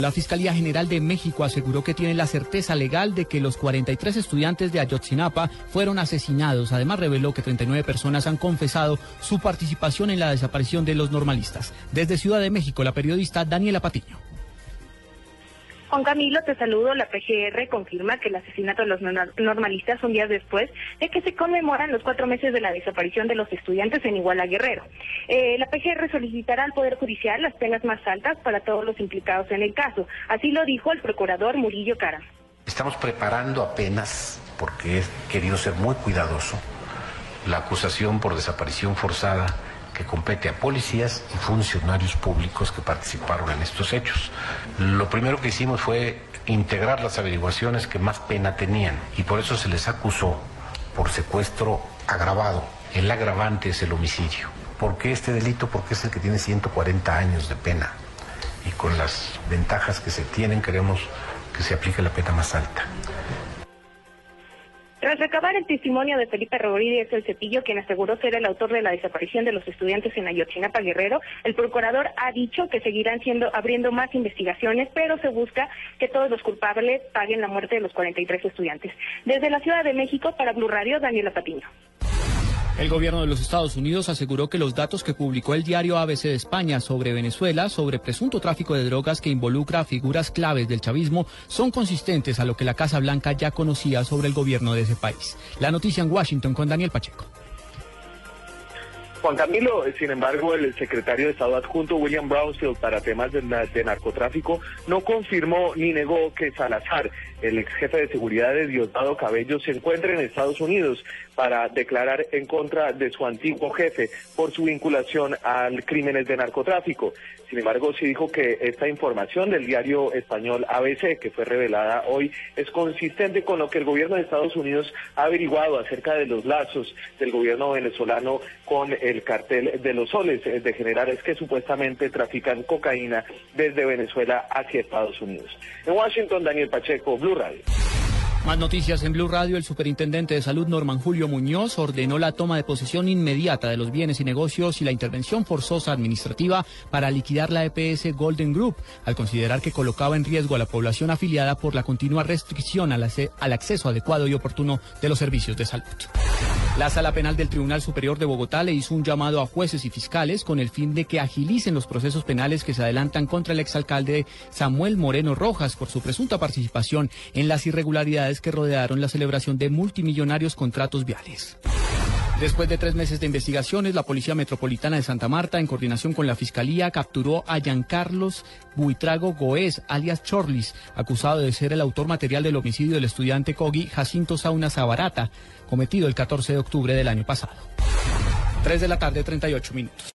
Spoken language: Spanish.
La Fiscalía General de México aseguró que tiene la certeza legal de que los 43 estudiantes de Ayotzinapa fueron asesinados. Además, reveló que 39 personas han confesado su participación en la desaparición de los normalistas. Desde Ciudad de México, la periodista Daniela Patiño. Juan Camilo, te saludo. La PGR confirma que el asesinato de los normalistas son días después de que se conmemoran los cuatro meses de la desaparición de los estudiantes en Iguala Guerrero. Eh, la PGR solicitará al Poder Judicial las penas más altas para todos los implicados en el caso. Así lo dijo el procurador Murillo Cara. Estamos preparando apenas, porque he querido ser muy cuidadoso, la acusación por desaparición forzada que compete a policías y funcionarios públicos que participaron en estos hechos. Lo primero que hicimos fue integrar las averiguaciones que más pena tenían y por eso se les acusó por secuestro agravado. El agravante es el homicidio. ¿Por qué este delito? Porque es el que tiene 140 años de pena y con las ventajas que se tienen queremos que se aplique la pena más alta. Tras recabar el testimonio de Felipe Rodríguez El Cepillo, quien aseguró ser el autor de la desaparición de los estudiantes en Ayotzinapa Guerrero, el procurador ha dicho que seguirán siendo abriendo más investigaciones, pero se busca que todos los culpables paguen la muerte de los 43 estudiantes. Desde la Ciudad de México, para Blue Radio, Daniela Patiño. El gobierno de los Estados Unidos aseguró que los datos que publicó el diario ABC de España sobre Venezuela, sobre presunto tráfico de drogas que involucra a figuras claves del chavismo, son consistentes a lo que la Casa Blanca ya conocía sobre el gobierno de ese país. La noticia en Washington con Daniel Pacheco. Juan Camilo, sin embargo, el secretario de Estado adjunto William Brownfield para temas de, narcotráfico no confirmó ni negó que Salazar, el ex jefe de seguridad de Diosdado Cabello, se encuentre en Estados Unidos para declarar en contra de su antiguo jefe por su vinculación al crímenes de narcotráfico. Sin embargo, sí dijo que esta información del diario español ABC, que fue revelada hoy, es consistente con lo que el gobierno de Estados Unidos ha averiguado acerca de los lazos del gobierno venezolano con el cartel de los soles de generales que supuestamente trafican cocaína desde Venezuela hacia Estados Unidos. En Washington, Daniel Pacheco, Blue Radio. Más noticias en Blue Radio. El superintendente de salud Norman Julio Muñoz ordenó la toma de posesión inmediata de los bienes y negocios y la intervención forzosa administrativa para liquidar la EPS Golden Group, al considerar que colocaba en riesgo a la población afiliada por la continua restricción al, al acceso adecuado y oportuno de los servicios de salud. La Sala Penal del Tribunal Superior de Bogotá le hizo un llamado a jueces y fiscales con el fin de que agilicen los procesos penales que se adelantan contra el exalcalde Samuel Moreno Rojas por su presunta participación en las irregularidades que rodearon la celebración de multimillonarios contratos viales. Después de tres meses de investigaciones, la Policía Metropolitana de Santa Marta, en coordinación con la Fiscalía, capturó a Giancarlos Buitrago Goez, alias Chorlis, acusado de ser el autor material del homicidio del estudiante Kogi Jacinto Sauna Zabarata, cometido el 14 de octubre del año pasado. 3 de la tarde, 38 minutos.